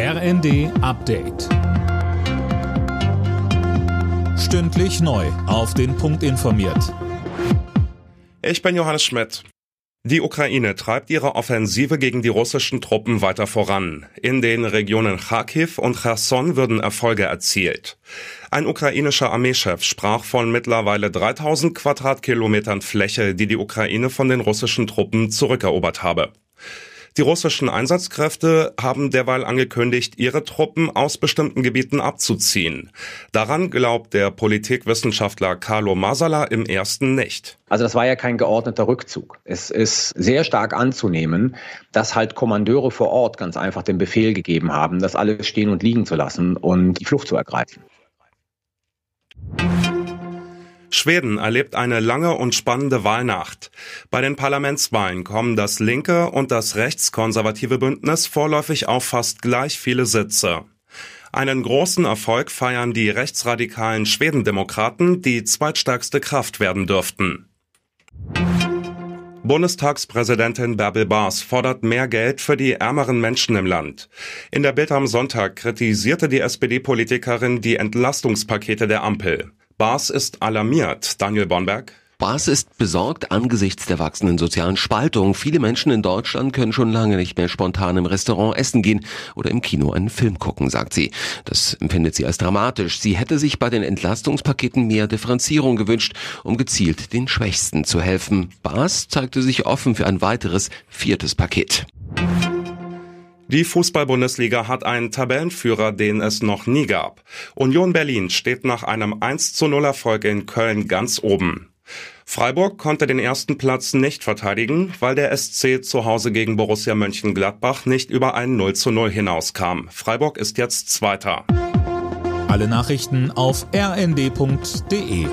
RND Update. Stündlich neu. Auf den Punkt informiert. Ich bin Johannes Schmidt. Die Ukraine treibt ihre Offensive gegen die russischen Truppen weiter voran. In den Regionen Kharkiv und Cherson würden Erfolge erzielt. Ein ukrainischer Armeechef sprach von mittlerweile 3000 Quadratkilometern Fläche, die die Ukraine von den russischen Truppen zurückerobert habe. Die russischen Einsatzkräfte haben derweil angekündigt, ihre Truppen aus bestimmten Gebieten abzuziehen. Daran glaubt der Politikwissenschaftler Carlo Masala im ersten nicht. Also das war ja kein geordneter Rückzug. Es ist sehr stark anzunehmen, dass halt Kommandeure vor Ort ganz einfach den Befehl gegeben haben, das alles stehen und liegen zu lassen und die Flucht zu ergreifen. Schweden erlebt eine lange und spannende Wahlnacht. Bei den Parlamentswahlen kommen das linke und das rechtskonservative Bündnis vorläufig auf fast gleich viele Sitze. Einen großen Erfolg feiern die rechtsradikalen Schwedendemokraten, die zweitstärkste Kraft werden dürften. Bundestagspräsidentin Bärbel Baas fordert mehr Geld für die ärmeren Menschen im Land. In der Bild am Sonntag kritisierte die SPD-Politikerin die Entlastungspakete der Ampel. Bas ist alarmiert. Daniel Bonberg. Bas ist besorgt angesichts der wachsenden sozialen Spaltung. Viele Menschen in Deutschland können schon lange nicht mehr spontan im Restaurant essen gehen oder im Kino einen Film gucken, sagt sie. Das empfindet sie als dramatisch. Sie hätte sich bei den Entlastungspaketen mehr Differenzierung gewünscht, um gezielt den Schwächsten zu helfen. Bas zeigte sich offen für ein weiteres viertes Paket. Die Fußball-Bundesliga hat einen Tabellenführer, den es noch nie gab. Union Berlin steht nach einem 1 zu 0 Erfolg in Köln ganz oben. Freiburg konnte den ersten Platz nicht verteidigen, weil der SC zu Hause gegen Borussia Mönchengladbach nicht über ein 0 zu 0 hinauskam. Freiburg ist jetzt Zweiter. Alle Nachrichten auf rnd.de